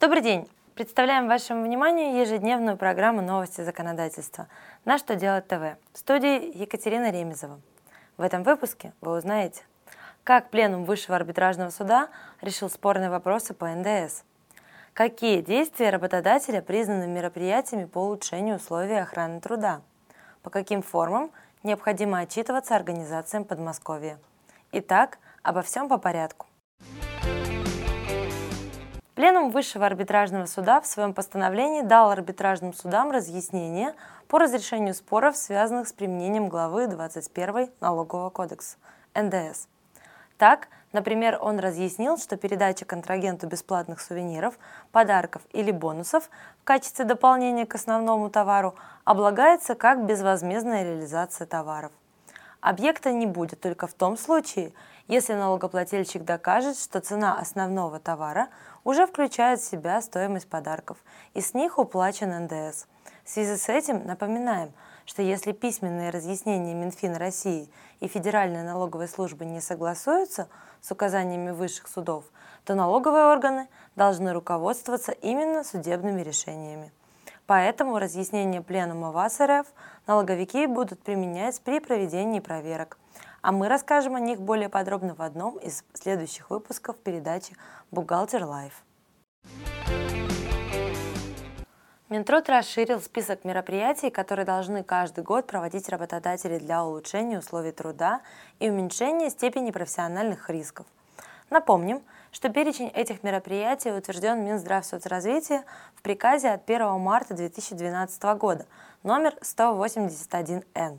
Добрый день! Представляем вашему вниманию ежедневную программу «Новости законодательства» на «Что делать ТВ» в студии Екатерина Ремезова. В этом выпуске вы узнаете, как Пленум Высшего арбитражного суда решил спорные вопросы по НДС, какие действия работодателя признаны мероприятиями по улучшению условий охраны труда, по каким формам необходимо отчитываться организациям Подмосковья. Итак, обо всем по порядку. Пленум Высшего арбитражного суда в своем постановлении дал арбитражным судам разъяснение по разрешению споров, связанных с применением главы 21 Налогового кодекса НДС. Так, например, он разъяснил, что передача контрагенту бесплатных сувениров, подарков или бонусов в качестве дополнения к основному товару облагается как безвозмездная реализация товаров. Объекта не будет только в том случае, если налогоплательщик докажет, что цена основного товара уже включает в себя стоимость подарков, и с них уплачен НДС. В связи с этим напоминаем, что если письменные разъяснения Минфина России и Федеральной налоговой службы не согласуются с указаниями высших судов, то налоговые органы должны руководствоваться именно судебными решениями. Поэтому разъяснение Пленума ВАС РФ налоговики будут применять при проведении проверок – а мы расскажем о них более подробно в одном из следующих выпусков передачи «Бухгалтер Life». Минтруд расширил список мероприятий, которые должны каждый год проводить работодатели для улучшения условий труда и уменьшения степени профессиональных рисков. Напомним, что перечень этих мероприятий утвержден Минздравсоцразвития в приказе от 1 марта 2012 года, номер 181Н.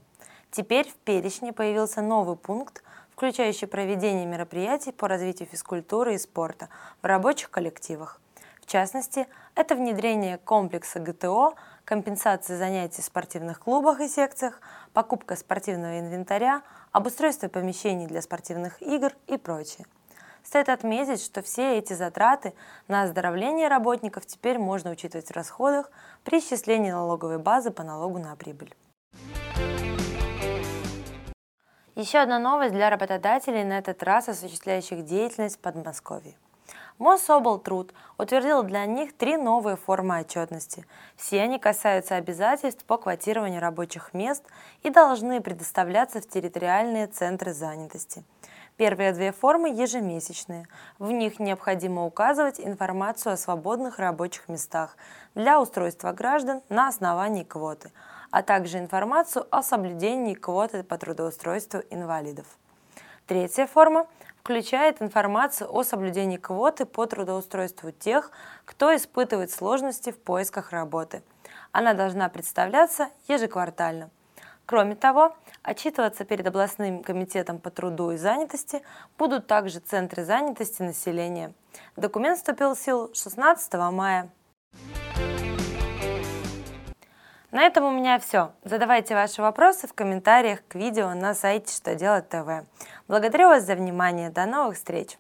Теперь в перечне появился новый пункт, включающий проведение мероприятий по развитию физкультуры и спорта в рабочих коллективах. В частности, это внедрение комплекса ГТО, компенсация занятий в спортивных клубах и секциях, покупка спортивного инвентаря, обустройство помещений для спортивных игр и прочее. Стоит отметить, что все эти затраты на оздоровление работников теперь можно учитывать в расходах при исчислении налоговой базы по налогу на прибыль. Еще одна новость для работодателей, на этот раз осуществляющих деятельность в Подмосковье. Мособлтруд утвердил для них три новые формы отчетности. Все они касаются обязательств по квотированию рабочих мест и должны предоставляться в территориальные центры занятости. Первые две формы ежемесячные. В них необходимо указывать информацию о свободных рабочих местах для устройства граждан на основании квоты – а также информацию о соблюдении квоты по трудоустройству инвалидов. Третья форма включает информацию о соблюдении квоты по трудоустройству тех, кто испытывает сложности в поисках работы. Она должна представляться ежеквартально. Кроме того, отчитываться перед областным комитетом по труду и занятости будут также центры занятости населения. Документ вступил в силу 16 мая. На этом у меня все. Задавайте ваши вопросы в комментариях к видео на сайте Что делать ТВ. Благодарю вас за внимание. До новых встреч!